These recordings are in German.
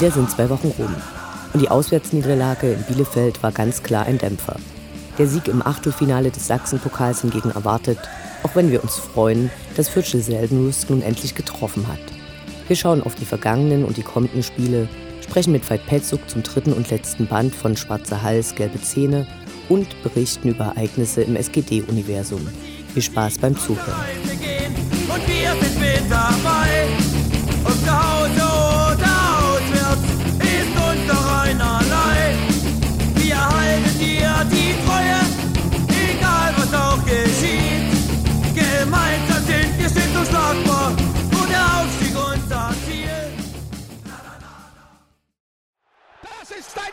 Wieder sind zwei Wochen rum. Und die Auswärtsniederlage in Bielefeld war ganz klar ein Dämpfer. Der Sieg im Achtelfinale des Sachsenpokals hingegen erwartet, auch wenn wir uns freuen, dass Fürsche Seldenrust nun endlich getroffen hat. Wir schauen auf die vergangenen und die kommenden Spiele, sprechen mit Veit Petzuk zum dritten und letzten Band von Schwarzer Hals, Gelbe Zähne und berichten über Ereignisse im SGD-Universum. Viel Spaß beim Zuhören. Und wir sind mit dabei.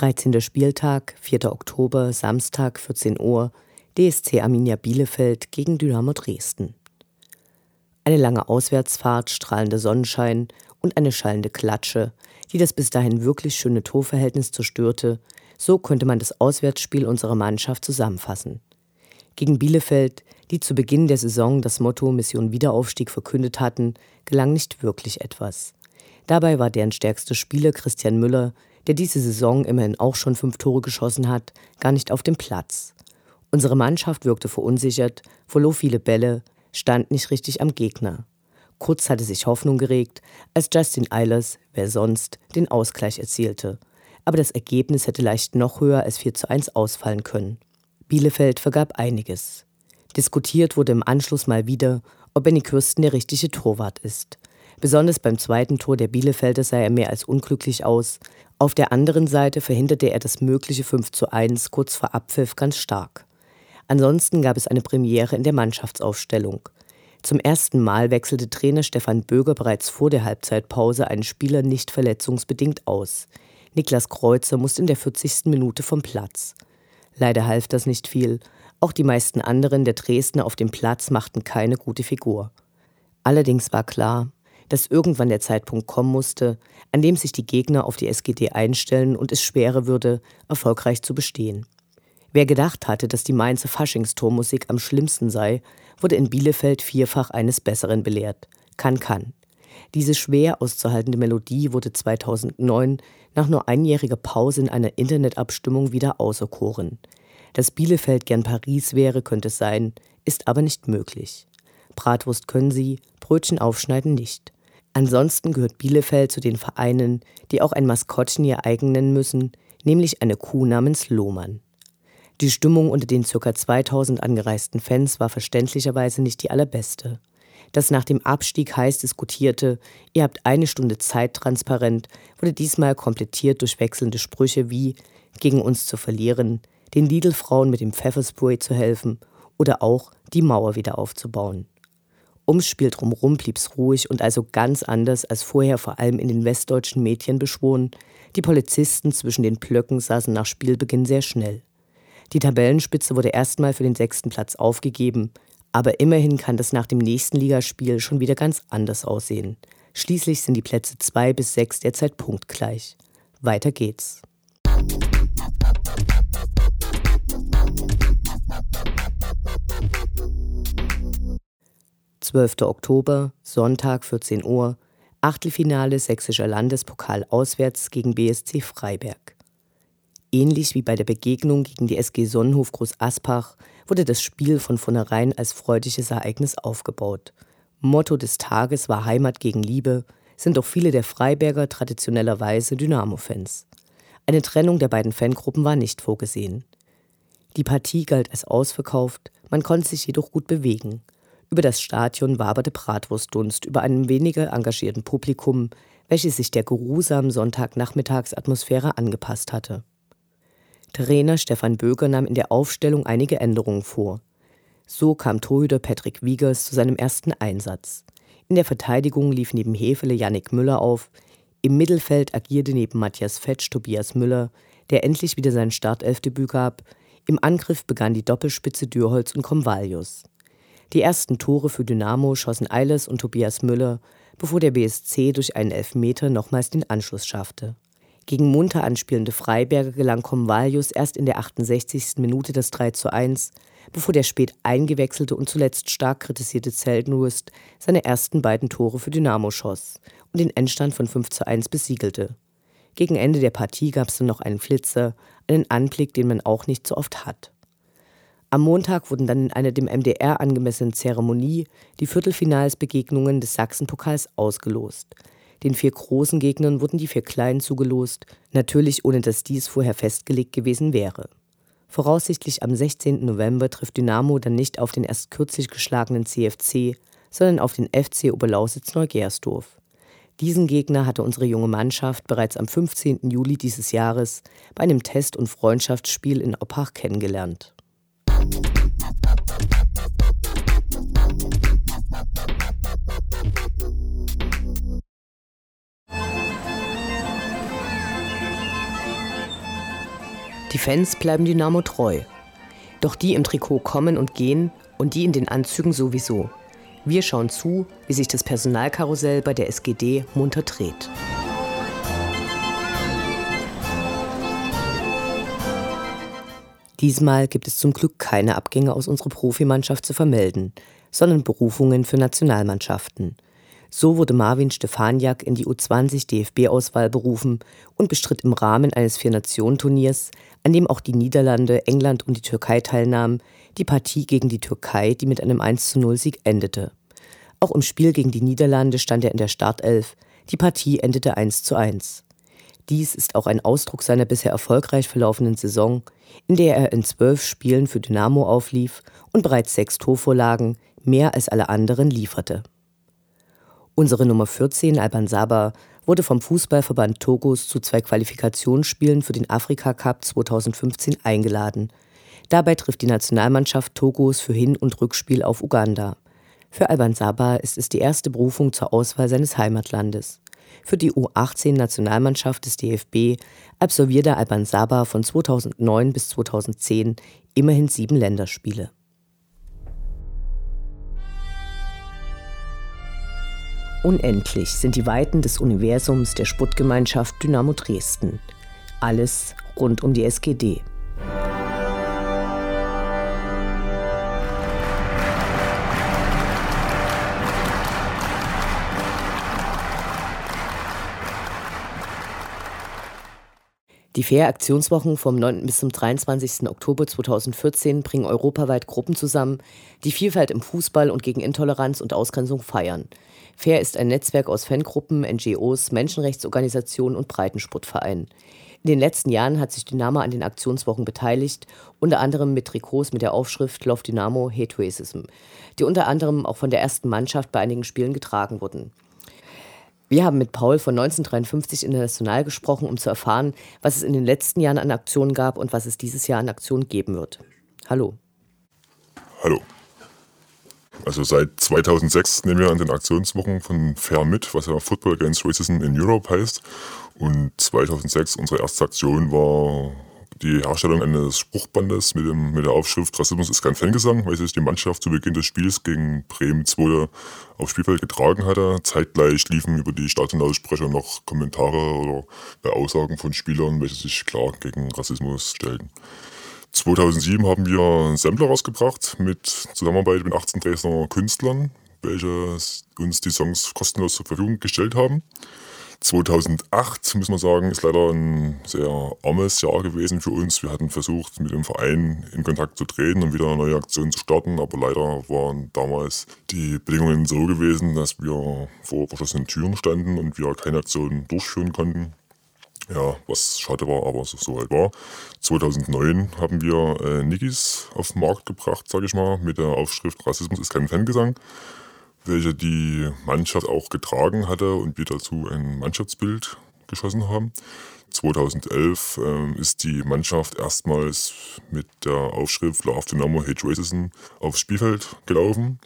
Dreizehnter Spieltag, 4. Oktober, Samstag, 14 Uhr, DSC Arminia Bielefeld gegen Dynamo Dresden. Eine lange Auswärtsfahrt, strahlender Sonnenschein und eine schallende Klatsche, die das bis dahin wirklich schöne Torverhältnis zerstörte, so könnte man das Auswärtsspiel unserer Mannschaft zusammenfassen. Gegen Bielefeld, die zu Beginn der Saison das Motto Mission Wiederaufstieg verkündet hatten, gelang nicht wirklich etwas. Dabei war deren stärkster Spieler Christian Müller, der diese Saison immerhin auch schon fünf Tore geschossen hat, gar nicht auf dem Platz. Unsere Mannschaft wirkte verunsichert, verlor viele Bälle, stand nicht richtig am Gegner. Kurz hatte sich Hoffnung geregt, als Justin Eilers, wer sonst, den Ausgleich erzielte. Aber das Ergebnis hätte leicht noch höher als 4 zu 1 ausfallen können. Bielefeld vergab einiges. Diskutiert wurde im Anschluss mal wieder, ob Benny Kürsten der richtige Torwart ist. Besonders beim zweiten Tor der Bielefelder sah er mehr als unglücklich aus. Auf der anderen Seite verhinderte er das mögliche 5 zu 1 kurz vor Abpfiff ganz stark. Ansonsten gab es eine Premiere in der Mannschaftsaufstellung. Zum ersten Mal wechselte Trainer Stefan Böger bereits vor der Halbzeitpause einen Spieler nicht verletzungsbedingt aus. Niklas Kreuzer musste in der 40. Minute vom Platz. Leider half das nicht viel. Auch die meisten anderen der Dresdner auf dem Platz machten keine gute Figur. Allerdings war klar, dass irgendwann der Zeitpunkt kommen musste, an dem sich die Gegner auf die SGD einstellen und es schwerer würde, erfolgreich zu bestehen. Wer gedacht hatte, dass die Mainzer Faschingstormusik am schlimmsten sei, wurde in Bielefeld vierfach eines Besseren belehrt. Kann, kann. Diese schwer auszuhaltende Melodie wurde 2009 nach nur einjähriger Pause in einer Internetabstimmung wieder auserkoren. Dass Bielefeld gern Paris wäre, könnte es sein, ist aber nicht möglich. Bratwurst können sie, Brötchen aufschneiden nicht. Ansonsten gehört Bielefeld zu den Vereinen, die auch ein Maskottchen ihr eigen nennen müssen, nämlich eine Kuh namens Lohmann. Die Stimmung unter den ca. 2000 angereisten Fans war verständlicherweise nicht die allerbeste. Das nach dem Abstieg heiß diskutierte, ihr habt eine Stunde Zeit transparent, wurde diesmal komplettiert durch wechselnde Sprüche wie gegen uns zu verlieren, den Lidl-Frauen mit dem Pfefferspray zu helfen oder auch die Mauer wieder aufzubauen. Ums Spiel drumherum blieb's ruhig und also ganz anders als vorher vor allem in den westdeutschen Medien beschworen. Die Polizisten zwischen den Blöcken saßen nach Spielbeginn sehr schnell. Die Tabellenspitze wurde erstmal für den sechsten Platz aufgegeben, aber immerhin kann das nach dem nächsten Ligaspiel schon wieder ganz anders aussehen. Schließlich sind die Plätze 2 bis 6 derzeit punktgleich. Weiter geht's. 12. Oktober, Sonntag 14 Uhr, Achtelfinale Sächsischer Landespokal auswärts gegen BSC Freiberg. Ähnlich wie bei der Begegnung gegen die SG Sonnenhof Groß Aspach wurde das Spiel von vornherein als freudiges Ereignis aufgebaut. Motto des Tages war Heimat gegen Liebe, sind doch viele der Freiberger traditionellerweise Dynamo-Fans. Eine Trennung der beiden Fangruppen war nicht vorgesehen. Die Partie galt als ausverkauft, man konnte sich jedoch gut bewegen. Über das Stadion waberte Bratwurstdunst über einem weniger engagierten Publikum, welches sich der geruhsamen Sonntagnachmittagsatmosphäre angepasst hatte. Trainer Stefan Böger nahm in der Aufstellung einige Änderungen vor. So kam Torhüter Patrick Wiegers zu seinem ersten Einsatz. In der Verteidigung lief neben Hefele Yannick Müller auf. Im Mittelfeld agierte neben Matthias Fetsch Tobias Müller, der endlich wieder sein Startelfdebüt gab. Im Angriff begann die Doppelspitze Dürholz und Komvalius. Die ersten Tore für Dynamo schossen Eiles und Tobias Müller, bevor der BSC durch einen Elfmeter nochmals den Anschluss schaffte. Gegen munter anspielende Freiberger gelang Komvalius erst in der 68. Minute das 3 zu 1, bevor der spät eingewechselte und zuletzt stark kritisierte Zeltenwurst seine ersten beiden Tore für Dynamo schoss und den Endstand von 5 zu 1 besiegelte. Gegen Ende der Partie gab es dann noch einen Flitzer, einen Anblick, den man auch nicht so oft hat. Am Montag wurden dann in einer dem MDR angemessenen Zeremonie die Viertelfinalsbegegnungen des Sachsenpokals ausgelost. Den vier großen Gegnern wurden die vier kleinen zugelost, natürlich ohne dass dies vorher festgelegt gewesen wäre. Voraussichtlich am 16. November trifft Dynamo dann nicht auf den erst kürzlich geschlagenen CFC, sondern auf den FC Oberlausitz-Neugersdorf. Diesen Gegner hatte unsere junge Mannschaft bereits am 15. Juli dieses Jahres bei einem Test- und Freundschaftsspiel in Oppach kennengelernt. Die Fans bleiben Dynamo treu. Doch die im Trikot kommen und gehen und die in den Anzügen sowieso. Wir schauen zu, wie sich das Personalkarussell bei der SGD munter dreht. Diesmal gibt es zum Glück keine Abgänge aus unserer Profimannschaft zu vermelden, sondern Berufungen für Nationalmannschaften. So wurde Marvin Stefaniak in die U20 DFB-Auswahl berufen und bestritt im Rahmen eines Vier-Nationen-Turniers, an dem auch die Niederlande, England und die Türkei teilnahmen, die Partie gegen die Türkei, die mit einem 1-0-Sieg endete. Auch im Spiel gegen die Niederlande stand er in der Startelf. Die Partie endete 1-1. Dies ist auch ein Ausdruck seiner bisher erfolgreich verlaufenden Saison, in der er in zwölf Spielen für Dynamo auflief und bereits sechs Torvorlagen, mehr als alle anderen, lieferte. Unsere Nummer 14, Alban Saba, wurde vom Fußballverband Togos zu zwei Qualifikationsspielen für den Afrika Cup 2015 eingeladen. Dabei trifft die Nationalmannschaft Togos für Hin- und Rückspiel auf Uganda. Für Alban Saba ist es die erste Berufung zur Auswahl seines Heimatlandes. Für die U18-Nationalmannschaft des DFB absolvierte Alban Saba von 2009 bis 2010 immerhin sieben Länderspiele. Unendlich sind die Weiten des Universums der Sputtgemeinschaft Dynamo Dresden. Alles rund um die SGD. Die Fair-Aktionswochen vom 9. bis zum 23. Oktober 2014 bringen europaweit Gruppen zusammen, die Vielfalt im Fußball und gegen Intoleranz und Ausgrenzung feiern. Fair ist ein Netzwerk aus Fangruppen, NGOs, Menschenrechtsorganisationen und Breitensportvereinen. In den letzten Jahren hat sich Dynamo an den Aktionswochen beteiligt, unter anderem mit Trikots mit der Aufschrift Love Dynamo, Hate Racism, die unter anderem auch von der ersten Mannschaft bei einigen Spielen getragen wurden. Wir haben mit Paul von 1953 International gesprochen, um zu erfahren, was es in den letzten Jahren an Aktionen gab und was es dieses Jahr an Aktionen geben wird. Hallo. Hallo. Also seit 2006 nehmen wir an den Aktionswochen von Fair mit, was ja Football Against Racism in Europe heißt. Und 2006 unsere erste Aktion war die Herstellung eines Spruchbandes mit, dem, mit der Aufschrift Rassismus ist kein Fangesang, weil sich die Mannschaft zu Beginn des Spiels gegen Bremen 2 aufs Spielfeld getragen hatte. Zeitgleich liefen über die Stadionaussprecher noch Kommentare oder Aussagen von Spielern, welche sich klar gegen Rassismus stellten. 2007 haben wir einen Sampler rausgebracht mit Zusammenarbeit mit 18 Dresdner Künstlern, welche uns die Songs kostenlos zur Verfügung gestellt haben. 2008, muss man sagen, ist leider ein sehr armes Jahr gewesen für uns. Wir hatten versucht, mit dem Verein in Kontakt zu treten und wieder eine neue Aktion zu starten, aber leider waren damals die Bedingungen so gewesen, dass wir vor verschlossenen Türen standen und wir keine Aktion durchführen konnten. Ja, was schade war, aber so halt war. 2009 haben wir äh, Nikis auf den Markt gebracht, sage ich mal, mit der Aufschrift Rassismus ist kein Fangesang welche die Mannschaft auch getragen hatte und wir dazu ein Mannschaftsbild geschossen haben. 2011 äh, ist die Mannschaft erstmals mit der Aufschrift Love Dynamo Hate Racism aufs Spielfeld gelaufen.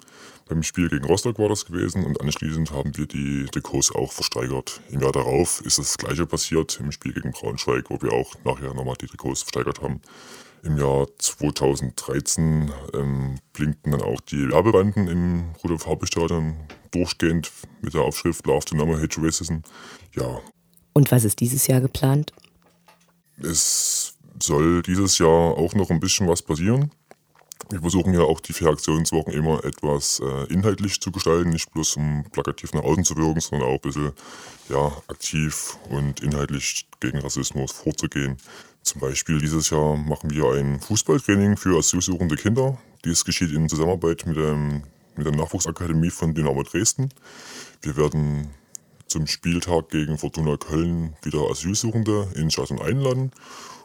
Beim Spiel gegen Rostock war das gewesen und anschließend haben wir die Trikots auch versteigert. Im Jahr darauf ist das gleiche passiert im Spiel gegen Braunschweig, wo wir auch nachher nochmal die Trikots versteigert haben. Im Jahr 2013 ähm, blinkten dann auch die Werbebanden im Rudolf Habe Stadion durchgehend mit der Aufschrift Love to Number Hate Racism. Ja. Und was ist dieses Jahr geplant? Es soll dieses Jahr auch noch ein bisschen was passieren. Wir versuchen ja auch die vier Aktionswochen immer etwas äh, inhaltlich zu gestalten, nicht bloß um plakativ nach außen zu wirken, sondern auch ein bisschen ja, aktiv und inhaltlich gegen Rassismus vorzugehen. Zum Beispiel dieses Jahr machen wir ein Fußballtraining für asylsuchende Kinder. Dies geschieht in Zusammenarbeit mit, dem, mit der Nachwuchsakademie von Dynamo Dresden. Wir werden zum Spieltag gegen Fortuna Köln wieder Asylsuchende in Stadion einladen.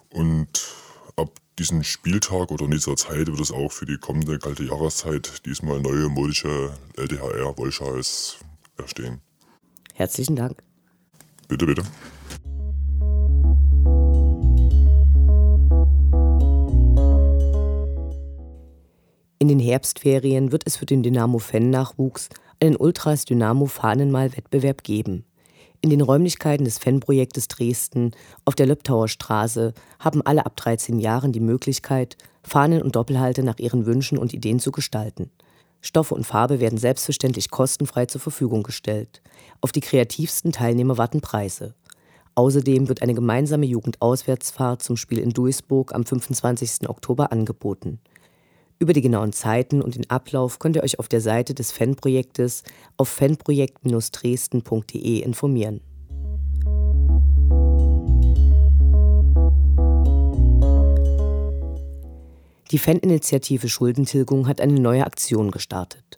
Und ab diesem Spieltag oder in dieser Zeit wird es auch für die kommende kalte Jahreszeit diesmal neue modische LDHR-Wollschals erstehen. Herzlichen Dank. Bitte, bitte. In den Herbstferien wird es für den Dynamo-Fan-Nachwuchs einen Ultras-Dynamo-Fahnenmal-Wettbewerb geben. In den Räumlichkeiten des Fanprojektes Dresden auf der Löbtauer Straße haben alle ab 13 Jahren die Möglichkeit, Fahnen und Doppelhalte nach ihren Wünschen und Ideen zu gestalten. Stoffe und Farbe werden selbstverständlich kostenfrei zur Verfügung gestellt. Auf die kreativsten Teilnehmer warten Preise. Außerdem wird eine gemeinsame Jugendauswärtsfahrt zum Spiel in Duisburg am 25. Oktober angeboten. Über die genauen Zeiten und den Ablauf könnt ihr euch auf der Seite des Fanprojektes auf fanprojekt-dresden.de informieren. Die Faninitiative Schuldentilgung hat eine neue Aktion gestartet.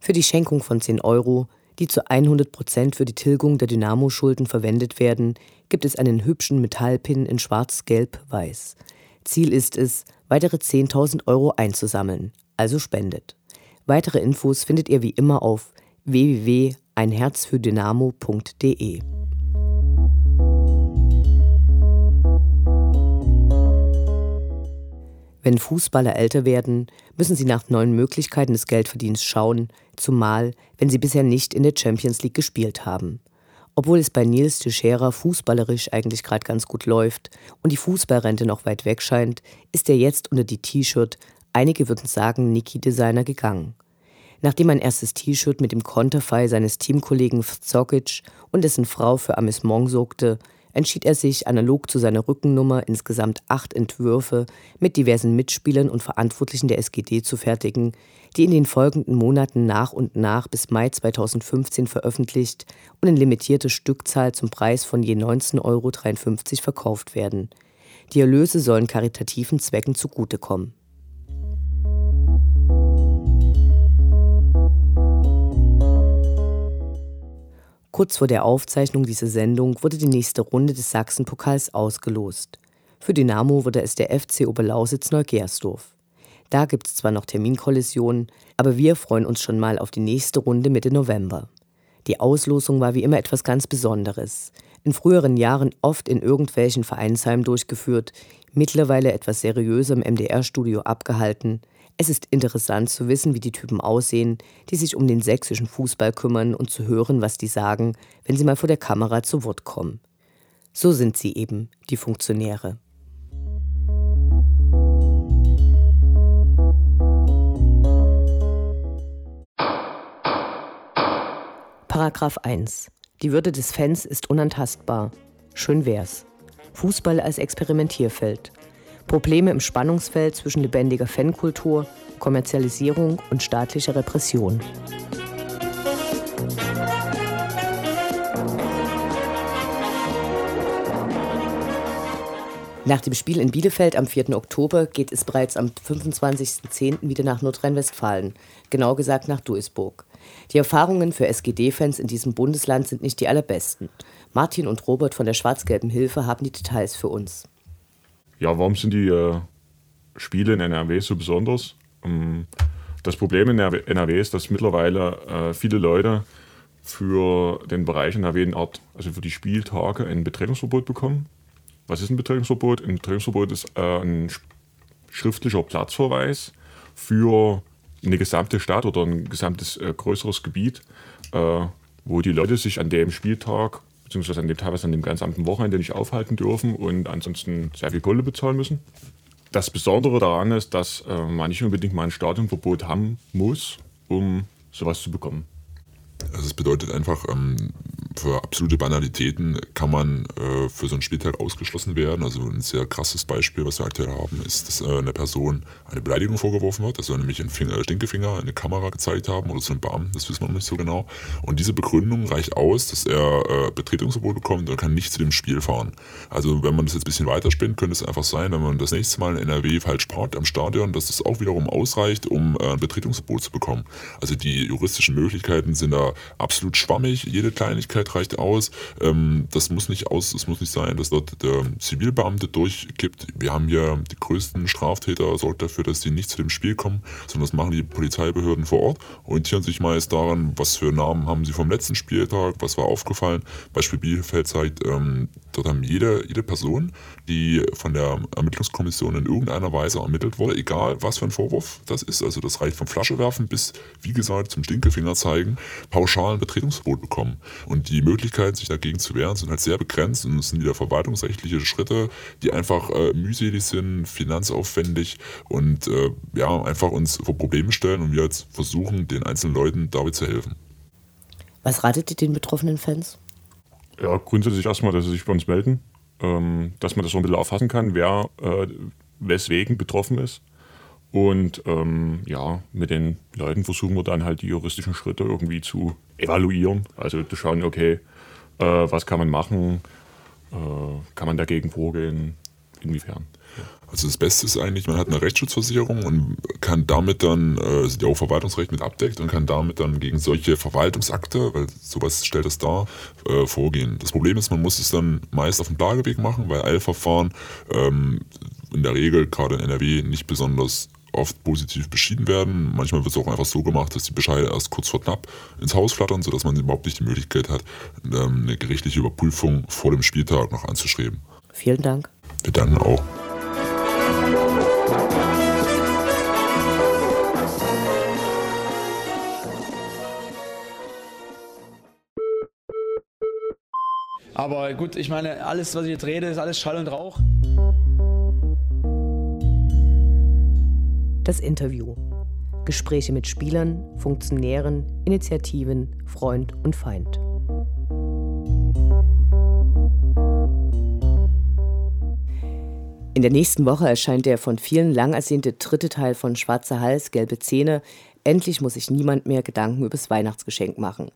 Für die Schenkung von 10 Euro, die zu 100 Prozent für die Tilgung der Dynamo-Schulden verwendet werden, gibt es einen hübschen Metallpin in schwarz-gelb-weiß. Ziel ist es, weitere 10.000 Euro einzusammeln, also spendet. Weitere Infos findet ihr wie immer auf www.einherzfürdynamo.de. Wenn Fußballer älter werden, müssen sie nach neuen Möglichkeiten des Geldverdienens schauen, zumal wenn sie bisher nicht in der Champions League gespielt haben. Obwohl es bei Nils Teixeira fußballerisch eigentlich gerade ganz gut läuft und die Fußballrente noch weit weg scheint, ist er jetzt unter die T-Shirt, einige würden sagen Niki-Designer, gegangen. Nachdem ein erstes T-Shirt mit dem Konterfei seines Teamkollegen Zokic und dessen Frau für Amüsement sorgte, entschied er sich, analog zu seiner Rückennummer insgesamt acht Entwürfe mit diversen Mitspielern und Verantwortlichen der SGD zu fertigen, die in den folgenden Monaten nach und nach bis Mai 2015 veröffentlicht und in limitierter Stückzahl zum Preis von je 19,53 Euro verkauft werden. Die Erlöse sollen karitativen Zwecken zugutekommen. Kurz vor der Aufzeichnung dieser Sendung wurde die nächste Runde des Sachsenpokals ausgelost. Für Dynamo wurde es der FC Oberlausitz Neugersdorf. Da gibt es zwar noch Terminkollisionen, aber wir freuen uns schon mal auf die nächste Runde Mitte November. Die Auslosung war wie immer etwas ganz Besonderes. In früheren Jahren oft in irgendwelchen Vereinsheimen durchgeführt, mittlerweile etwas seriöser im MDR-Studio abgehalten, Es ist interessant zu wissen, wie die Typen aussehen, die sich um den sächsischen Fußball kümmern und zu hören, was die sagen, wenn sie mal vor der Kamera zu Wort kommen. So sind sie eben, die Funktionäre. Paragraph 1. Die Würde des Fans ist unantastbar. Schön wär's. Fußball als Experimentierfeld. Probleme im Spannungsfeld zwischen lebendiger Fankultur, Kommerzialisierung und staatlicher Repression. Nach dem Spiel in Bielefeld am 4. Oktober geht es bereits am 25.10. wieder nach Nordrhein-Westfalen, genau gesagt nach Duisburg. Die Erfahrungen für SGD-Fans in diesem Bundesland sind nicht die allerbesten. Martin und Robert von der Schwarz-Gelben Hilfe haben die Details für uns. Ja, warum sind die äh, Spiele in NRW so besonders? Ähm, das Problem in NRW ist, dass mittlerweile äh, viele Leute für den Bereich NRW eine Art, also für die Spieltage ein Betretungsverbot bekommen. Was ist ein Betretungsverbot? Ein Betretungsverbot ist äh, ein schriftlicher Platzverweis für eine gesamte Stadt oder ein gesamtes äh, größeres Gebiet, äh, wo die Leute sich an dem Spieltag, beziehungsweise an dem teilweise an dem gesamten Wochenende nicht aufhalten dürfen und ansonsten sehr viel Kohle bezahlen müssen. Das Besondere daran ist, dass äh, man nicht unbedingt mal ein Stadionverbot haben muss, um sowas zu bekommen. Also es bedeutet einfach, ähm, für absolute Banalitäten kann man äh, für so einen Spieltag ausgeschlossen werden. Also ein sehr krasses Beispiel, was wir aktuell haben, ist, dass äh, eine Person eine Beleidigung vorgeworfen wird. Also nämlich einen Finger, äh, Stinkefinger in eine Kamera gezeigt haben oder zu einem Beamten, das wissen wir noch nicht so genau. Und diese Begründung reicht aus, dass er äh, Betretungsverbot bekommt und kann nicht zu dem Spiel fahren. Also wenn man das jetzt ein bisschen weiterspinnt, könnte es einfach sein, wenn man das nächste Mal in NRW falsch parkt am Stadion, dass das auch wiederum ausreicht, um äh, ein Betretungsverbot zu bekommen. Also die juristischen Möglichkeiten sind da absolut schwammig. Jede Kleinigkeit reicht aus. Ähm, das muss nicht aus, es muss nicht sein, dass dort der Zivilbeamte durchgibt. Wir haben hier die größten Straftäter, sorgt dafür, dass die nicht zu dem Spiel kommen, sondern das machen die Polizeibehörden vor Ort, orientieren sich meist daran, was für Namen haben sie vom letzten Spieltag, was war aufgefallen. Beispiel Bielefeld zeigt, ähm, dort haben jede, jede Person, die von der Ermittlungskommission in irgendeiner Weise ermittelt wurde, egal was für ein Vorwurf das ist, also das reicht vom Flasche werfen bis, wie gesagt, zum Stinkefinger zeigen, pauschal ein Betretungsverbot bekommen. Und die Möglichkeiten, sich dagegen zu wehren, sind halt sehr begrenzt und es sind wieder verwaltungsrechtliche Schritte, die einfach äh, mühselig sind, finanzaufwendig und äh, ja, einfach uns vor Probleme stellen und wir jetzt versuchen, den einzelnen Leuten dabei zu helfen. Was ratet ihr den betroffenen Fans? Ja, grundsätzlich erstmal, dass sie sich bei uns melden, ähm, dass man das so ein bisschen auffassen kann, wer äh, weswegen betroffen ist. Und ähm, ja, mit den Leuten versuchen wir dann halt die juristischen Schritte irgendwie zu evaluieren. Also zu schauen, okay, äh, was kann man machen, äh, kann man dagegen vorgehen, inwiefern. Also das Beste ist eigentlich, man hat eine Rechtsschutzversicherung und kann damit dann, äh, die auch Verwaltungsrecht mit abdeckt und kann damit dann gegen solche Verwaltungsakte, weil sowas stellt es dar, äh, vorgehen. Das Problem ist, man muss es dann meist auf dem Klageweg machen, weil Eilverfahren ähm, in der Regel gerade in NRW nicht besonders oft positiv beschieden werden. Manchmal wird es auch einfach so gemacht, dass die Bescheide erst kurz vor knapp ins Haus flattern, sodass man überhaupt nicht die Möglichkeit hat, ähm, eine gerichtliche Überprüfung vor dem Spieltag noch anzustreben. Vielen Dank. Wir danken auch. Aber gut, ich meine, alles, was ich jetzt rede, ist alles Schall und Rauch. Das Interview. Gespräche mit Spielern, Funktionären, Initiativen, Freund und Feind. In der nächsten Woche erscheint der von vielen lang ersehnte dritte Teil von Schwarzer Hals, gelbe Zähne. Endlich muss sich niemand mehr Gedanken übers Weihnachtsgeschenk machen.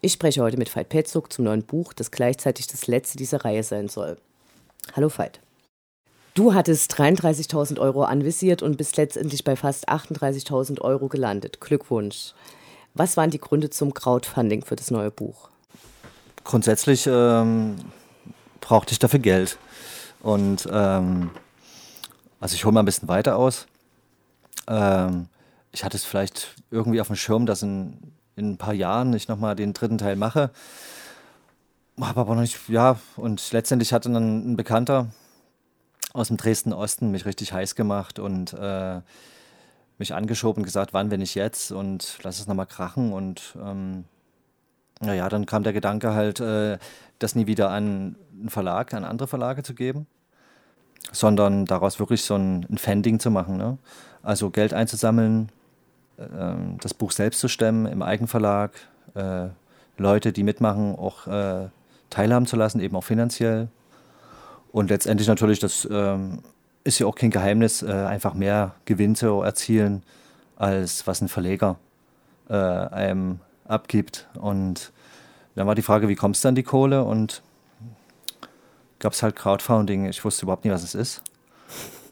Ich spreche heute mit Veit Petzuk zum neuen Buch, das gleichzeitig das letzte dieser Reihe sein soll. Hallo Veit. Du hattest 33.000 Euro anvisiert und bist letztendlich bei fast 38.000 Euro gelandet. Glückwunsch. Was waren die Gründe zum Crowdfunding für das neue Buch? Grundsätzlich ähm, brauchte ich dafür Geld. Und ähm, also ich hole mal ein bisschen weiter aus. Ähm, ich hatte es vielleicht irgendwie auf dem Schirm, dass in in ein paar Jahren ich nochmal den dritten Teil mache. Aber noch nicht, ja, und letztendlich hatte dann ein Bekannter aus dem Dresden Osten mich richtig heiß gemacht und äh, mich angeschoben und gesagt, wann, wenn nicht jetzt und lass es nochmal krachen. Und ähm, naja, dann kam der Gedanke halt, äh, das nie wieder an einen Verlag, an andere Verlage zu geben, sondern daraus wirklich so ein, ein Fending zu machen. Ne? Also Geld einzusammeln, äh, das Buch selbst zu stemmen im Eigenverlag, äh, Leute, die mitmachen, auch äh, teilhaben zu lassen, eben auch finanziell. Und letztendlich natürlich, das ähm, ist ja auch kein Geheimnis, äh, einfach mehr Gewinn zu erzielen, als was ein Verleger äh, einem abgibt. Und dann war die Frage, wie kommst du an die Kohle? Und gab es halt Crowdfunding. Ich wusste überhaupt nicht, was es ist.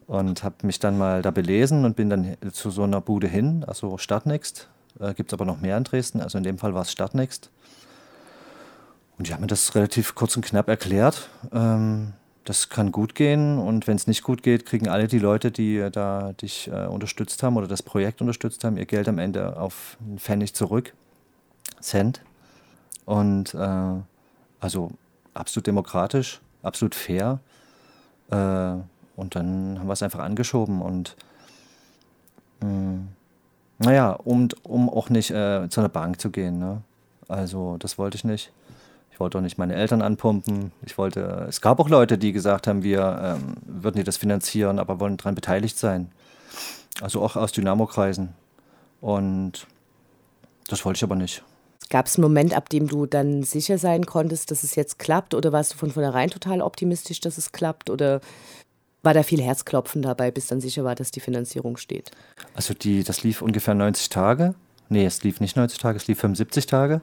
Und habe mich dann mal da belesen und bin dann zu so einer Bude hin, also Stadtnext. Äh, Gibt es aber noch mehr in Dresden, also in dem Fall war es Stadtnext. Und die haben mir das relativ kurz und knapp erklärt. Ähm, das kann gut gehen und wenn es nicht gut geht, kriegen alle die Leute, die da dich äh, unterstützt haben oder das Projekt unterstützt haben, ihr Geld am Ende auf einen Pfennig zurück. Cent. Und äh, also absolut demokratisch, absolut fair. Äh, und dann haben wir es einfach angeschoben und mh, hm, naja, um, um auch nicht äh, zu einer Bank zu gehen. Ne? Also das wollte ich nicht. Ich wollte auch nicht meine Eltern anpumpen. Ich wollte, es gab auch Leute, die gesagt haben, wir ähm, würden dir das finanzieren, aber wollen daran beteiligt sein. Also auch aus Dynamo-Kreisen. Und das wollte ich aber nicht. Gab es einen Moment, ab dem du dann sicher sein konntest, dass es jetzt klappt? Oder warst du von vornherein total optimistisch, dass es klappt? Oder war da viel Herzklopfen dabei, bis dann sicher war, dass die Finanzierung steht? Also die, das lief ungefähr 90 Tage. Nee, es lief nicht 90 Tage, es lief 75 Tage.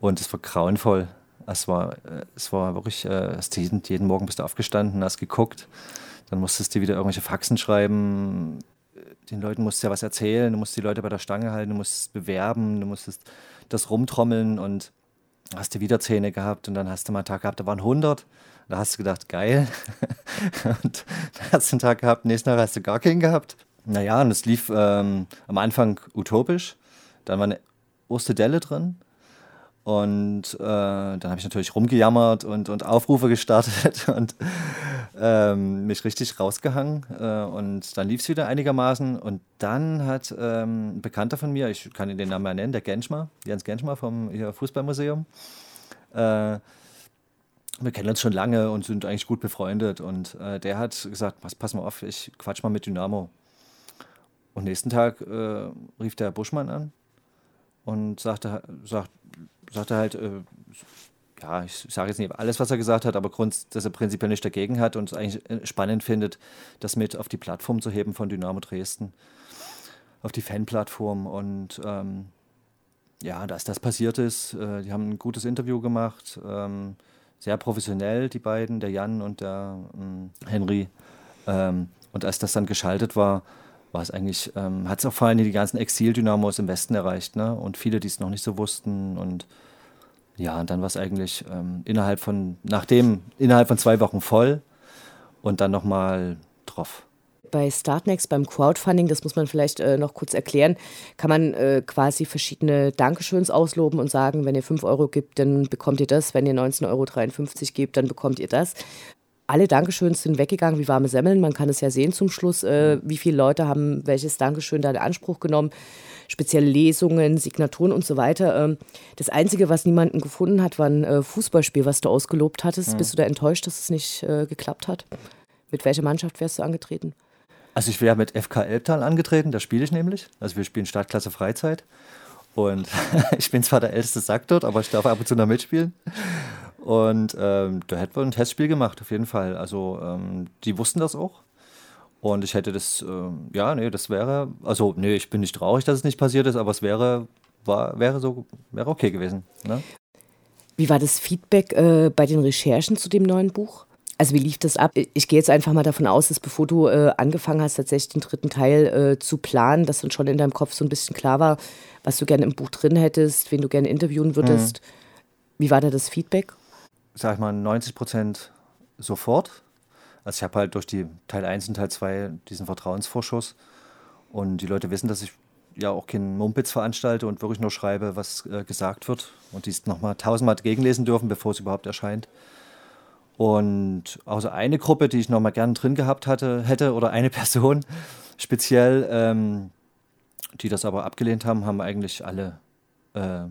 Und es war grauenvoll. Es war, es war wirklich, äh, jeden, jeden Morgen bist du aufgestanden, hast geguckt, dann musstest du wieder irgendwelche Faxen schreiben, den Leuten musst du ja was erzählen, du musst die Leute bei der Stange halten, du musst bewerben, du musstest das rumtrommeln und hast du wieder Zähne gehabt und dann hast du mal einen Tag gehabt, da waren 100. Da hast du gedacht, geil. und dann hast du einen Tag gehabt, nächsten Tag hast du gar keinen gehabt. Naja, und es lief ähm, am Anfang utopisch. Dann war eine erste Delle drin. Und äh, dann habe ich natürlich rumgejammert und, und Aufrufe gestartet und ähm, mich richtig rausgehangen. Äh, und dann lief es wieder einigermaßen. Und dann hat ähm, ein Bekannter von mir, ich kann ihn den Namen mal nennen, der Genschmer, Jens Genschmer vom hier Fußballmuseum. Äh, wir kennen uns schon lange und sind eigentlich gut befreundet. Und äh, der hat gesagt: pass, pass mal auf, ich quatsch mal mit Dynamo. Und nächsten Tag äh, rief der Buschmann an und sagte, sagt, sagt er halt, äh, ja, ich sage jetzt nicht alles, was er gesagt hat, aber Grund, dass er prinzipiell nicht dagegen hat und es eigentlich äh, spannend findet, das mit auf die Plattform zu heben von Dynamo Dresden, auf die Fanplattform. Und ähm, ja, dass das passiert ist, äh, die haben ein gutes Interview gemacht, ähm, sehr professionell, die beiden, der Jan und der ähm, Henry. Ähm, und als das dann geschaltet war, war es eigentlich, ähm, hat es auch vor allem die ganzen Exil-Dynamos im Westen erreicht, ne? Und viele, die es noch nicht so wussten. Und ja, und dann war es eigentlich ähm, innerhalb von, nachdem, innerhalb von zwei Wochen voll und dann nochmal drauf. Bei Startnext, beim Crowdfunding, das muss man vielleicht äh, noch kurz erklären, kann man äh, quasi verschiedene Dankeschöns ausloben und sagen, wenn ihr 5 Euro gibt, dann bekommt ihr das, wenn ihr 19,53 Euro gebt, dann bekommt ihr das alle Dankeschöns sind weggegangen wie warme Semmeln. Man kann es ja sehen zum Schluss, äh, wie viele Leute haben welches Dankeschön da in Anspruch genommen. Spezielle Lesungen, Signaturen und so weiter. Ähm, das Einzige, was niemanden gefunden hat, war ein äh, Fußballspiel, was du ausgelobt hattest. Mhm. Bist du da enttäuscht, dass es nicht äh, geklappt hat? Mit welcher Mannschaft wärst du angetreten? Also ich wäre mit FK Elbtal angetreten, da spiele ich nämlich. Also wir spielen Startklasse Freizeit. Und ich bin zwar der älteste Sack dort, aber ich darf ab und zu noch mitspielen. Und ähm, da hätten wir ein Testspiel gemacht, auf jeden Fall. Also ähm, die wussten das auch. Und ich hätte das, äh, ja, nee, das wäre, also nee, ich bin nicht traurig, dass es nicht passiert ist, aber es wäre, war, wäre so, wäre okay gewesen. Ne? Wie war das Feedback äh, bei den Recherchen zu dem neuen Buch? Also wie lief das ab? Ich gehe jetzt einfach mal davon aus, dass bevor du äh, angefangen hast, tatsächlich den dritten Teil äh, zu planen, dass dann schon in deinem Kopf so ein bisschen klar war, was du gerne im Buch drin hättest, wen du gerne interviewen würdest. Mhm. Wie war da das Feedback? Sag ich mal, 90 Prozent sofort. Also ich habe halt durch die Teil 1 und Teil 2 diesen Vertrauensvorschuss. Und die Leute wissen, dass ich ja auch keinen Mumpitz veranstalte und wirklich nur schreibe, was äh, gesagt wird. Und die es nochmal tausendmal gegenlesen dürfen, bevor es überhaupt erscheint. Und außer eine Gruppe, die ich nochmal gern drin gehabt hatte, hätte, oder eine Person speziell, ähm, die das aber abgelehnt haben, haben eigentlich alle, äh,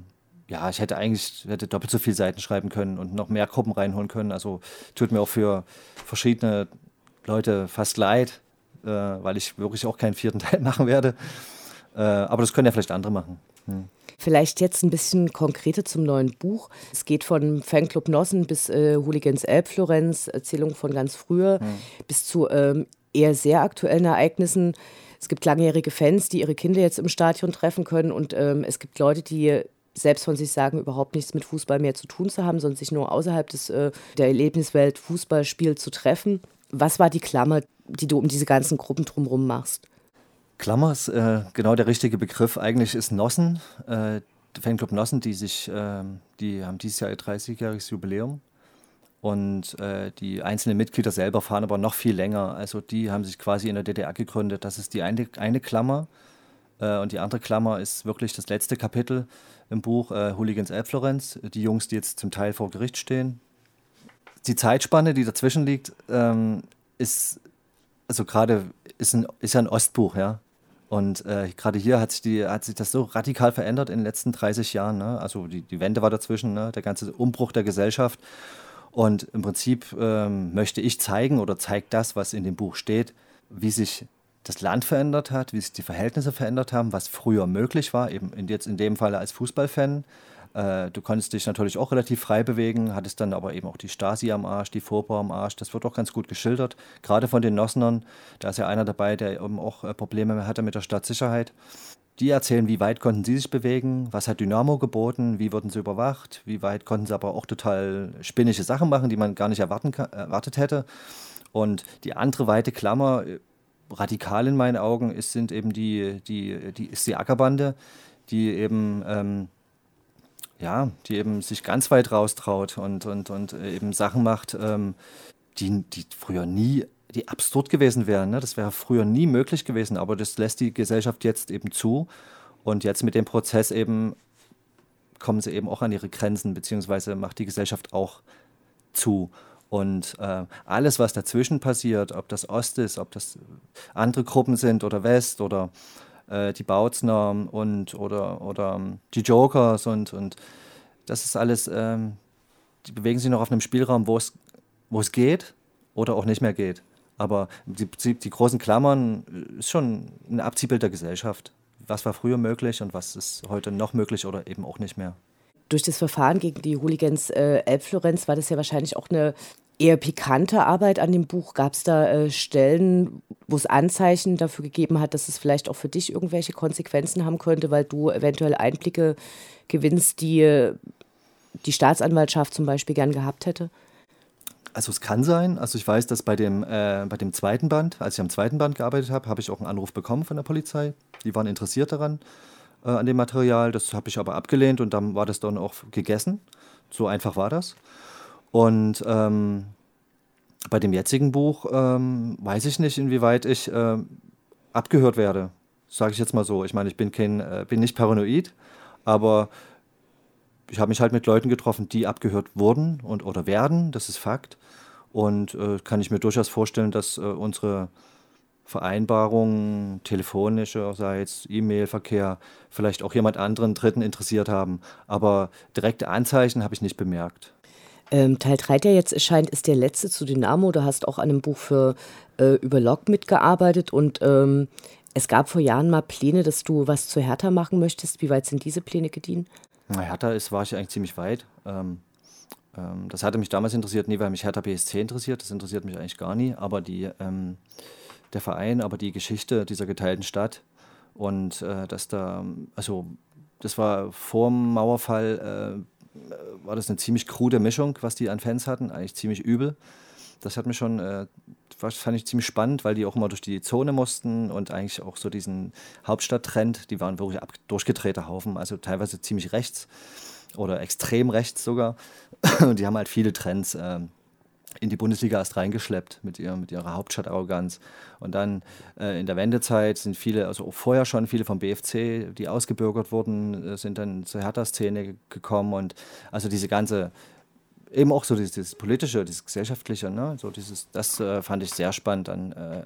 ja, ich hätte eigentlich hätte doppelt so viele Seiten schreiben können und noch mehr Gruppen reinholen können. Also tut mir auch für verschiedene Leute fast leid, äh, weil ich wirklich auch keinen vierten Teil machen werde. Äh, aber das können ja vielleicht andere machen. Hm. Vielleicht jetzt ein bisschen konkreter zum neuen Buch. Es geht von Fanclub Nossen bis äh, Hooligans Elbflorenz, Erzählung von ganz früher, hm. bis zu ähm, eher sehr aktuellen Ereignissen. Es gibt langjährige Fans, die ihre Kinder jetzt im Stadion treffen können und ähm, es gibt Leute, die selbst von sich sagen, überhaupt nichts mit Fußball mehr zu tun zu haben, sondern sich nur außerhalb des, äh, der Erlebniswelt Fußballspiel zu treffen. Was war die Klammer, die du um diese ganzen Gruppen drumherum machst? Klammer ist äh, genau der richtige Begriff. Eigentlich ist Nossen, äh, der Fanclub Nossen, die sich, äh, die haben dieses Jahr ihr 30-jähriges Jubiläum und äh, die einzelnen Mitglieder selber fahren aber noch viel länger. Also die haben sich quasi in der DDR gegründet. Das ist die eine, eine Klammer. Äh, und die andere Klammer ist wirklich das letzte Kapitel im Buch äh, Hooligans Elbflorenz. Die Jungs, die jetzt zum Teil vor Gericht stehen. Die Zeitspanne, die dazwischen liegt, ähm, ist, also gerade ist, ein, ist ein Ostbuch, ja. Und äh, gerade hier hat sich, die, hat sich das so radikal verändert in den letzten 30 Jahren. Ne? Also die, die Wende war dazwischen, ne? der ganze Umbruch der Gesellschaft. Und im Prinzip ähm, möchte ich zeigen oder zeigt das, was in dem Buch steht, wie sich das Land verändert hat, wie sich die Verhältnisse verändert haben, was früher möglich war, eben jetzt in dem Fall als Fußballfan. Äh, du konntest dich natürlich auch relativ frei bewegen, hattest dann aber eben auch die Stasi am Arsch, die Vorbau am Arsch. Das wird auch ganz gut geschildert, gerade von den Nosnern. Da ist ja einer dabei, der eben auch äh, Probleme hatte mit der Stadtsicherheit. Die erzählen, wie weit konnten sie sich bewegen, was hat Dynamo geboten, wie wurden sie überwacht, wie weit konnten sie aber auch total spinnische Sachen machen, die man gar nicht erwartet hätte. Und die andere weite Klammer, radikal in meinen Augen, ist, sind eben die, die, die, ist die Ackerbande, die eben, ähm, ja, die eben sich ganz weit raustraut und, und, und eben Sachen macht, ähm, die, die früher nie die absurd gewesen wären. Ne? Das wäre früher nie möglich gewesen, aber das lässt die Gesellschaft jetzt eben zu. Und jetzt mit dem Prozess eben kommen sie eben auch an ihre Grenzen, beziehungsweise macht die Gesellschaft auch zu. Und äh, alles, was dazwischen passiert, ob das Ost ist, ob das andere Gruppen sind oder West oder äh, die Bautzner und oder, oder ähm, die Jokers und, und das ist alles, ähm, die bewegen sich noch auf einem Spielraum, wo es, geht oder auch nicht mehr geht. Aber die, die großen Klammern äh, ist schon ein Abziehbild der Gesellschaft. Was war früher möglich und was ist heute noch möglich oder eben auch nicht mehr. Durch das Verfahren gegen die Hooligans äh, Elbflorenz war das ja wahrscheinlich auch eine eher pikante Arbeit an dem Buch. Gab es da äh, Stellen, wo es Anzeichen dafür gegeben hat, dass es vielleicht auch für dich irgendwelche Konsequenzen haben könnte, weil du eventuell Einblicke gewinnst, die äh, die Staatsanwaltschaft zum Beispiel gern gehabt hätte? Also es kann sein. Also ich weiß, dass bei dem, äh, bei dem zweiten Band, als ich am zweiten Band gearbeitet habe, habe ich auch einen Anruf bekommen von der Polizei. Die waren interessiert daran, äh, an dem Material. Das habe ich aber abgelehnt und dann war das dann auch gegessen. So einfach war das. Und ähm, bei dem jetzigen Buch ähm, weiß ich nicht, inwieweit ich äh, abgehört werde. Sage ich jetzt mal so. Ich meine, ich bin, kein, äh, bin nicht paranoid, aber ich habe mich halt mit Leuten getroffen, die abgehört wurden und oder werden, das ist Fakt. Und äh, kann ich mir durchaus vorstellen, dass äh, unsere Vereinbarungen, telefonische, sei es E-Mail-Verkehr, vielleicht auch jemand anderen Dritten interessiert haben. Aber direkte Anzeichen habe ich nicht bemerkt. Ähm, Teil 3, der jetzt erscheint, ist der letzte zu Dynamo. Du hast auch an einem Buch für äh, über Log mitgearbeitet und ähm, es gab vor Jahren mal Pläne, dass du was zu Hertha machen möchtest. Wie weit sind diese Pläne gediehen? Na, Hertha ist, war ich eigentlich ziemlich weit. Ähm, ähm, das hatte mich damals interessiert, nie weil mich Hertha BSC interessiert. Das interessiert mich eigentlich gar nie. Aber die, ähm, der Verein, aber die Geschichte dieser geteilten Stadt und äh, dass da, also das war vor dem Mauerfall, äh, war das eine ziemlich krude Mischung, was die an Fans hatten, eigentlich ziemlich übel. Das hat mich schon äh, fand ich ziemlich spannend, weil die auch immer durch die Zone mussten und eigentlich auch so diesen Hauptstadttrend, die waren wirklich durchgedrehte Haufen, also teilweise ziemlich rechts oder extrem rechts sogar. Und die haben halt viele Trends äh, in die Bundesliga erst reingeschleppt mit, ihr, mit ihrer Hauptstadtarroganz. Und dann äh, in der Wendezeit sind viele, also vorher schon viele vom BFC, die ausgebürgert wurden, äh, sind dann zur Hertha-Szene gekommen. Und also diese ganze eben auch so dieses, dieses, politische, dieses gesellschaftliche, ne? so dieses, das äh, fand ich sehr spannend. An, äh,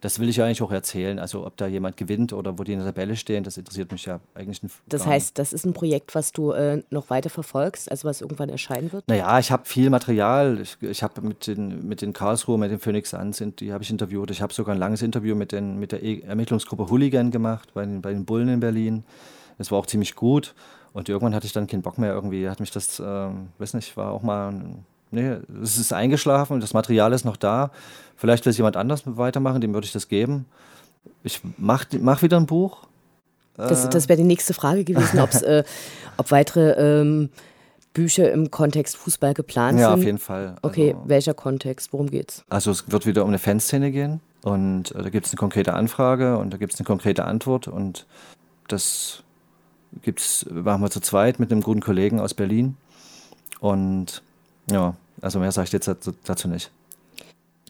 das will ich ja eigentlich auch erzählen. Also ob da jemand gewinnt oder wo die in der Tabelle stehen, das interessiert mich ja eigentlich nicht. Das heißt, das ist ein Projekt, was du äh, noch weiter verfolgst, also was irgendwann erscheinen wird? Naja, ich habe viel Material. Ich, ich habe mit den, mit den Karlsruhe, mit den Phoenix Suns, die habe ich interviewt. Ich habe sogar ein langes Interview mit, den, mit der e Ermittlungsgruppe Hooligan gemacht, bei den, bei den Bullen in Berlin. Das war auch ziemlich gut. Und irgendwann hatte ich dann keinen Bock mehr irgendwie, hat mich das, ähm, weiß nicht, war auch mal, nee, es ist eingeschlafen, das Material ist noch da. Vielleicht will es jemand anders weitermachen, dem würde ich das geben. Ich mache mach wieder ein Buch. Das, das wäre die nächste Frage gewesen, äh, ob weitere ähm, Bücher im Kontext Fußball geplant ja, sind. Ja, auf jeden Fall. Okay, also, welcher Kontext? Worum geht's? Also es wird wieder um eine Fanszene gehen und äh, da gibt es eine konkrete Anfrage und da gibt es eine konkrete Antwort und das gibt's, machen wir zu zweit mit einem guten Kollegen aus Berlin. Und ja, also mehr sage ich jetzt dazu nicht.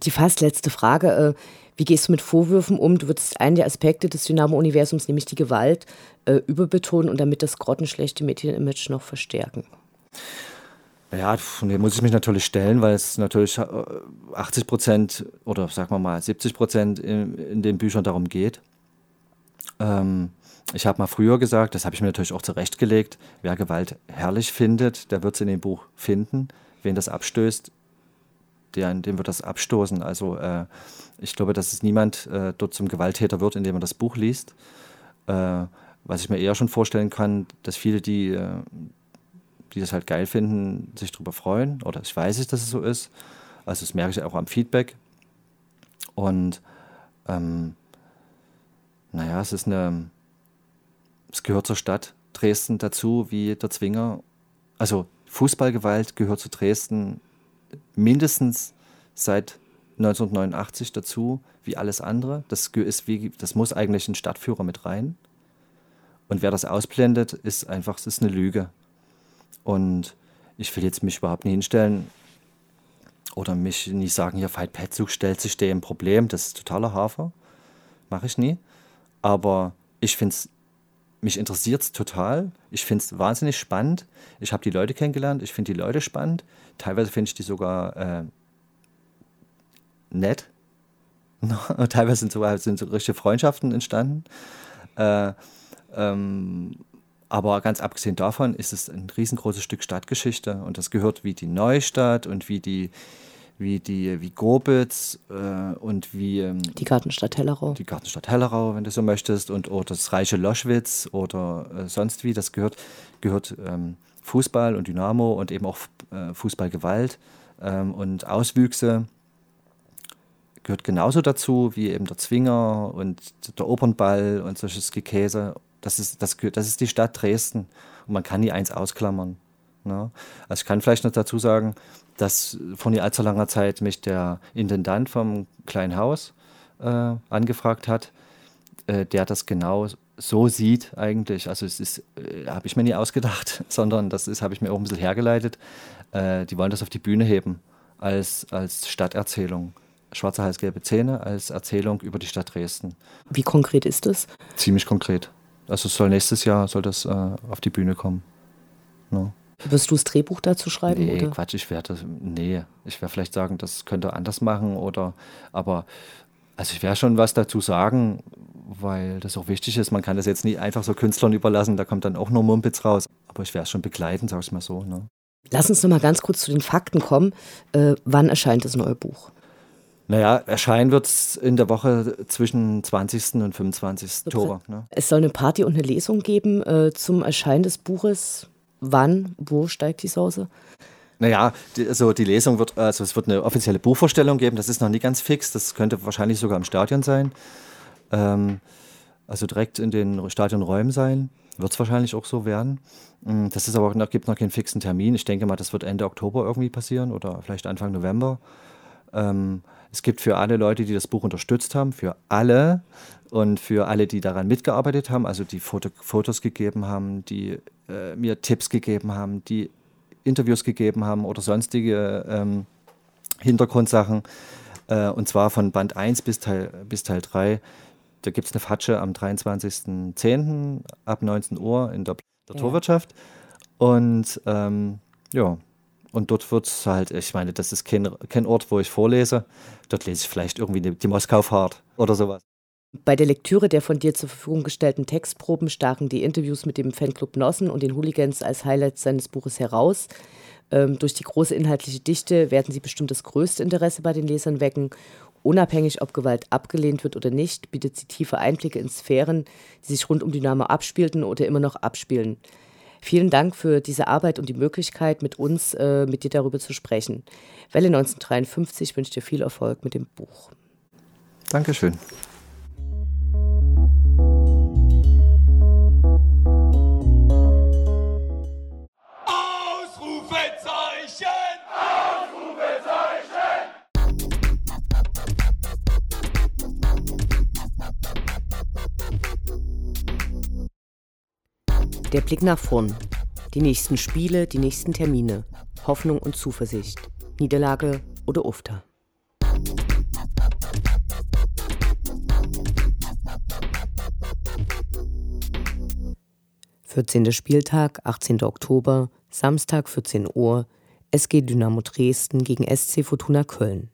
Die fast letzte Frage. Äh, wie gehst du mit Vorwürfen um? Du würdest einen der Aspekte des Dynamo-Universums, nämlich die Gewalt, äh, überbetonen und damit das grottenschlechte Medien-Image noch verstärken. Ja, von dem muss ich mich natürlich stellen, weil es natürlich 80 äh, Prozent oder sagen wir mal 70 Prozent in, in den Büchern darum geht. Ähm, ich habe mal früher gesagt, das habe ich mir natürlich auch zurechtgelegt, wer Gewalt herrlich findet, der wird es in dem Buch finden. Wen das abstößt, der, dem wird das abstoßen. Also äh, ich glaube, dass es niemand äh, dort zum Gewalttäter wird, indem er das Buch liest. Äh, was ich mir eher schon vorstellen kann, dass viele, die, äh, die das halt geil finden, sich darüber freuen. Oder ich weiß es, dass es so ist. Also das merke ich auch am Feedback. Und ähm, naja, es ist eine es gehört zur Stadt Dresden dazu, wie der Zwinger. Also Fußballgewalt gehört zu Dresden mindestens seit 1989 dazu, wie alles andere. Das, ist wie, das muss eigentlich ein Stadtführer mit rein. Und wer das ausblendet, ist einfach, es ist eine Lüge. Und ich will jetzt mich überhaupt nicht hinstellen oder mich nicht sagen, hier Veit Petzug stellt sich dem Problem, das ist totaler Hafer. Mache ich nie. Aber ich finde es mich interessiert es total. Ich finde es wahnsinnig spannend. Ich habe die Leute kennengelernt. Ich finde die Leute spannend. Teilweise finde ich die sogar äh, nett. Teilweise sind sogar sind so richtige Freundschaften entstanden. Äh, ähm, aber ganz abgesehen davon ist es ein riesengroßes Stück Stadtgeschichte und das gehört wie die Neustadt und wie die wie die wie Grobitz äh, und wie ähm, die Gartenstadt Hellerau. Die Gartenstadt Hellerau, wenn du so möchtest, und oder das reiche Loschwitz oder äh, sonst wie. Das gehört, gehört ähm, Fußball und Dynamo und eben auch äh, Fußballgewalt ähm, und Auswüchse gehört genauso dazu wie eben der Zwinger und der Opernball und solches Gekäse. Das ist, das, das ist die Stadt Dresden und man kann nie eins ausklammern. Ne? Also ich kann vielleicht noch dazu sagen, dass vor nicht allzu langer Zeit mich der Intendant vom kleinen Haus äh, angefragt hat, äh, der das genau so sieht eigentlich. Also es ist, äh, habe ich mir nie ausgedacht, sondern das ist, habe ich mir auch ein bisschen hergeleitet. Äh, die wollen das auf die Bühne heben als, als Stadterzählung. Schwarze Hals-Gelbe Zähne als Erzählung über die Stadt Dresden. Wie konkret ist das? Ziemlich konkret. Also soll nächstes Jahr soll das äh, auf die Bühne kommen. No. Wirst du das Drehbuch dazu schreiben? Nee, oder? Quatsch, ich werde nee, ich werde vielleicht sagen, das könnte anders machen oder aber also ich werde schon was dazu sagen, weil das auch wichtig ist. Man kann das jetzt nicht einfach so Künstlern überlassen, da kommt dann auch nur Mumpitz raus. Aber ich werde es schon begleiten, sag ich mal so. Ne? Lass uns noch mal ganz kurz zu den Fakten kommen. Äh, wann erscheint das neue Buch? Naja, erscheinen wird es in der Woche zwischen 20. und 25. Oktober. Ne? Es soll eine Party und eine Lesung geben äh, zum Erscheinen des Buches wann, wo steigt die Soße? Naja, die, also die Lesung wird, also es wird eine offizielle Buchvorstellung geben, das ist noch nicht ganz fix, das könnte wahrscheinlich sogar im Stadion sein. Ähm, also direkt in den Stadionräumen sein, wird es wahrscheinlich auch so werden. Mm, das ist aber noch, gibt noch keinen fixen Termin. Ich denke mal, das wird Ende Oktober irgendwie passieren oder vielleicht Anfang November. Ähm, es gibt für alle Leute, die das Buch unterstützt haben, für alle und für alle, die daran mitgearbeitet haben, also die Foto Fotos gegeben haben, die äh, mir Tipps gegeben haben, die Interviews gegeben haben oder sonstige ähm, Hintergrundsachen. Äh, und zwar von Band 1 bis Teil, bis Teil 3. Da gibt es eine Fatsche am 23.10. ab 19 Uhr in der, der ja. Torwirtschaft. Und ähm, ja, und dort wird es halt, ich meine, das ist kein, kein Ort, wo ich vorlese. Dort lese ich vielleicht irgendwie die, die Moskau-Fahrt oder sowas. Bei der Lektüre der von dir zur Verfügung gestellten Textproben stachen die Interviews mit dem Fanclub Nossen und den Hooligans als Highlights seines Buches heraus. Ähm, durch die große inhaltliche Dichte werden sie bestimmt das größte Interesse bei den Lesern wecken. Unabhängig, ob Gewalt abgelehnt wird oder nicht, bietet sie tiefe Einblicke in Sphären, die sich rund um Dynamo abspielten oder immer noch abspielen. Vielen Dank für diese Arbeit und die Möglichkeit, mit uns, äh, mit dir darüber zu sprechen. Welle 1953 wünscht dir viel Erfolg mit dem Buch. Dankeschön. Der Blick nach vorn. Die nächsten Spiele, die nächsten Termine. Hoffnung und Zuversicht. Niederlage oder Ufter. Vierzehnter Spieltag, 18. Oktober, Samstag 14 Uhr, SG Dynamo Dresden gegen SC Fortuna Köln.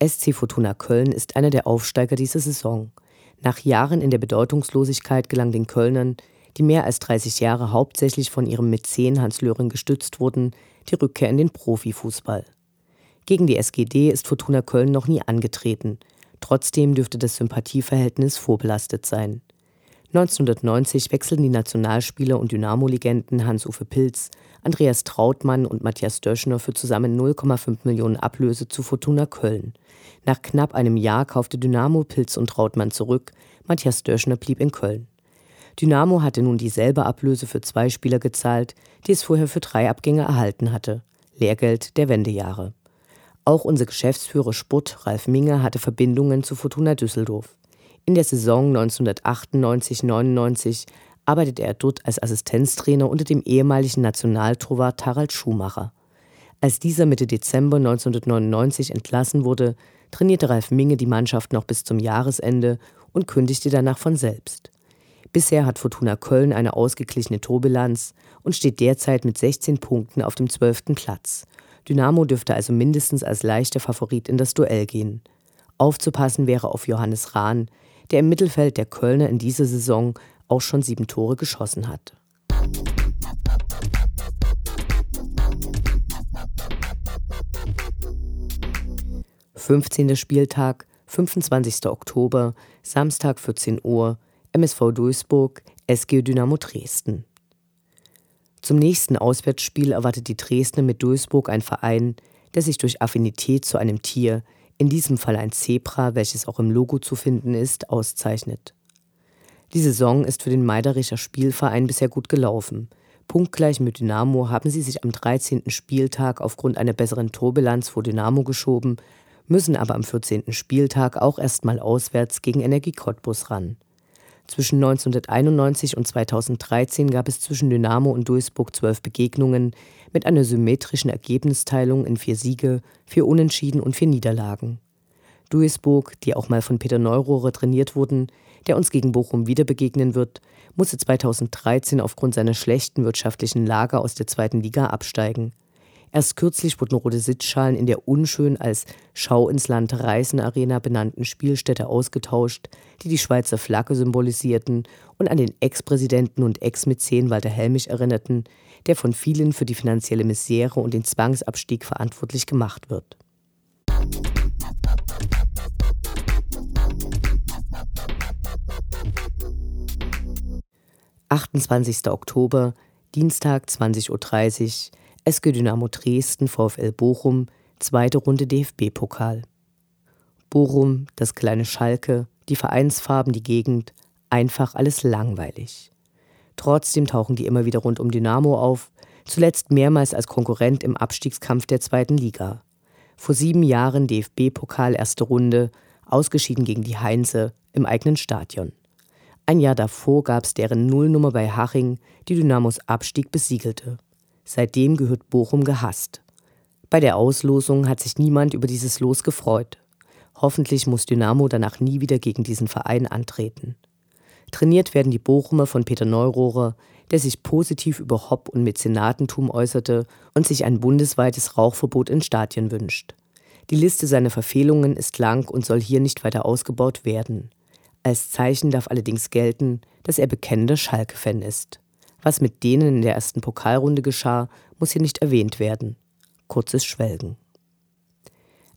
SC Fortuna Köln ist einer der Aufsteiger dieser Saison. Nach Jahren in der Bedeutungslosigkeit gelang den Kölnern die mehr als 30 Jahre hauptsächlich von ihrem Mäzen Hans Löring gestützt wurden, die Rückkehr in den Profifußball. Gegen die SGD ist Fortuna Köln noch nie angetreten. Trotzdem dürfte das Sympathieverhältnis vorbelastet sein. 1990 wechseln die Nationalspieler und Dynamo-Legenden Hans-Uwe Pilz, Andreas Trautmann und Matthias Döschner für zusammen 0,5 Millionen Ablöse zu Fortuna Köln. Nach knapp einem Jahr kaufte Dynamo Pilz und Trautmann zurück, Matthias Döschner blieb in Köln. Dynamo hatte nun dieselbe Ablöse für zwei Spieler gezahlt, die es vorher für drei Abgänge erhalten hatte. Lehrgeld der Wendejahre. Auch unser Geschäftsführer Sputt, Ralf Minge, hatte Verbindungen zu Fortuna Düsseldorf. In der Saison 1998-99 arbeitete er dort als Assistenztrainer unter dem ehemaligen Nationaltorwart Harald Schumacher. Als dieser Mitte Dezember 1999 entlassen wurde, trainierte Ralf Minge die Mannschaft noch bis zum Jahresende und kündigte danach von selbst. Bisher hat Fortuna Köln eine ausgeglichene Torbilanz und steht derzeit mit 16 Punkten auf dem 12. Platz. Dynamo dürfte also mindestens als leichter Favorit in das Duell gehen. Aufzupassen wäre auf Johannes Rahn, der im Mittelfeld der Kölner in dieser Saison auch schon sieben Tore geschossen hat. Fünfzehnter Spieltag, 25. Oktober, Samstag 14 Uhr, MSV Duisburg, SG Dynamo Dresden. Zum nächsten Auswärtsspiel erwartet die Dresdner mit Duisburg ein Verein, der sich durch Affinität zu einem Tier, in diesem Fall ein Zebra, welches auch im Logo zu finden ist, auszeichnet. Die Saison ist für den Meiderischer Spielverein bisher gut gelaufen. Punktgleich mit Dynamo haben sie sich am 13. Spieltag aufgrund einer besseren Torbilanz vor Dynamo geschoben, müssen aber am 14. Spieltag auch erstmal auswärts gegen Energie Cottbus ran. Zwischen 1991 und 2013 gab es zwischen Dynamo und Duisburg zwölf Begegnungen mit einer symmetrischen Ergebnisteilung in vier Siege, vier Unentschieden und vier Niederlagen. Duisburg, die auch mal von Peter Neurohrer trainiert wurden, der uns gegen Bochum wieder begegnen wird, musste 2013 aufgrund seiner schlechten wirtschaftlichen Lage aus der zweiten Liga absteigen. Erst kürzlich wurden rote Sitzschalen in der unschön als Schau ins Land Reisen Arena benannten Spielstätte ausgetauscht, die die Schweizer Flagge symbolisierten und an den Ex-Präsidenten und Ex-Mäzen Walter Helmich erinnerten, der von vielen für die finanzielle Misere und den Zwangsabstieg verantwortlich gemacht wird. »28. Oktober, Dienstag 20.30 Uhr, SG Dynamo Dresden, VfL Bochum, zweite Runde DFB-Pokal. Bochum, das kleine Schalke, die Vereinsfarben, die Gegend, einfach alles langweilig. Trotzdem tauchen die immer wieder rund um Dynamo auf, zuletzt mehrmals als Konkurrent im Abstiegskampf der zweiten Liga. Vor sieben Jahren DFB-Pokal erste Runde, ausgeschieden gegen die Heinze im eigenen Stadion. Ein Jahr davor gab es deren Nullnummer bei Haching, die Dynamos Abstieg besiegelte. Seitdem gehört Bochum gehasst. Bei der Auslosung hat sich niemand über dieses Los gefreut. Hoffentlich muss Dynamo danach nie wieder gegen diesen Verein antreten. Trainiert werden die Bochumer von Peter Neurohrer, der sich positiv über Hopp und Mäzenatentum äußerte und sich ein bundesweites Rauchverbot in Stadien wünscht. Die Liste seiner Verfehlungen ist lang und soll hier nicht weiter ausgebaut werden. Als Zeichen darf allerdings gelten, dass er bekennender Schalke-Fan ist. Was mit denen in der ersten Pokalrunde geschah, muss hier nicht erwähnt werden. Kurzes Schwelgen.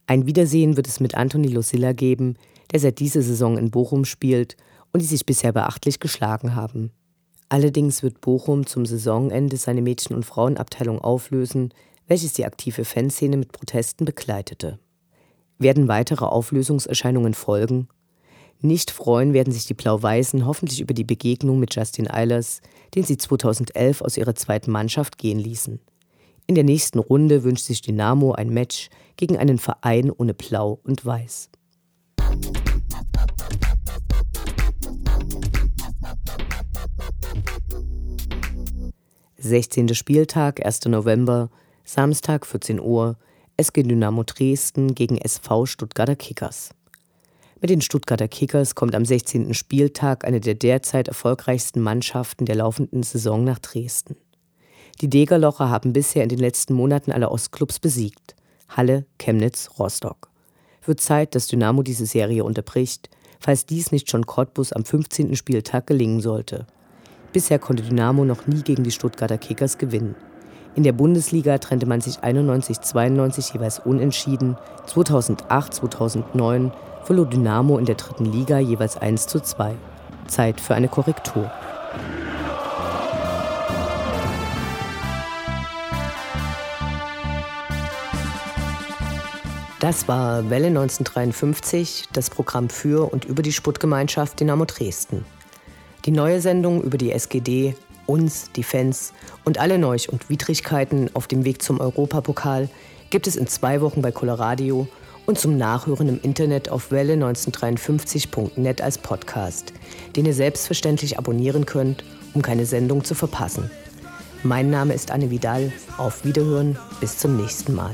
Ein Wiedersehen wird es mit Anthony Lucilla geben, der seit dieser Saison in Bochum spielt und die sich bisher beachtlich geschlagen haben. Allerdings wird Bochum zum Saisonende seine Mädchen- und Frauenabteilung auflösen, welches die aktive Fanszene mit Protesten begleitete. Werden weitere Auflösungserscheinungen folgen? Nicht freuen werden sich die Blau-Weißen hoffentlich über die Begegnung mit Justin Eilers, den sie 2011 aus ihrer zweiten Mannschaft gehen ließen. In der nächsten Runde wünscht sich Dynamo ein Match gegen einen Verein ohne Blau und Weiß. 16. Spieltag, 1. November, Samstag 14 Uhr, SG Dynamo Dresden gegen SV Stuttgarter Kickers. Mit den Stuttgarter Kickers kommt am 16. Spieltag eine der derzeit erfolgreichsten Mannschaften der laufenden Saison nach Dresden. Die Degerlocher haben bisher in den letzten Monaten alle Ostclubs besiegt. Halle, Chemnitz, Rostock. Wird Zeit, dass Dynamo diese Serie unterbricht, falls dies nicht schon Cottbus am 15. Spieltag gelingen sollte. Bisher konnte Dynamo noch nie gegen die Stuttgarter Kickers gewinnen. In der Bundesliga trennte man sich 91-92 jeweils unentschieden. 2008, 2009 verlor Dynamo in der dritten Liga jeweils 1 zu 2. Zeit für eine Korrektur. Das war Welle 1953, das Programm für und über die Sportgemeinschaft Dynamo Dresden. Die neue Sendung über die SGD, uns, die Fans und alle Neuch- und Widrigkeiten auf dem Weg zum Europapokal gibt es in zwei Wochen bei Coloradio und zum Nachhören im Internet auf welle1953.net als Podcast, den ihr selbstverständlich abonnieren könnt, um keine Sendung zu verpassen. Mein Name ist Anne Vidal. Auf Wiederhören. Bis zum nächsten Mal.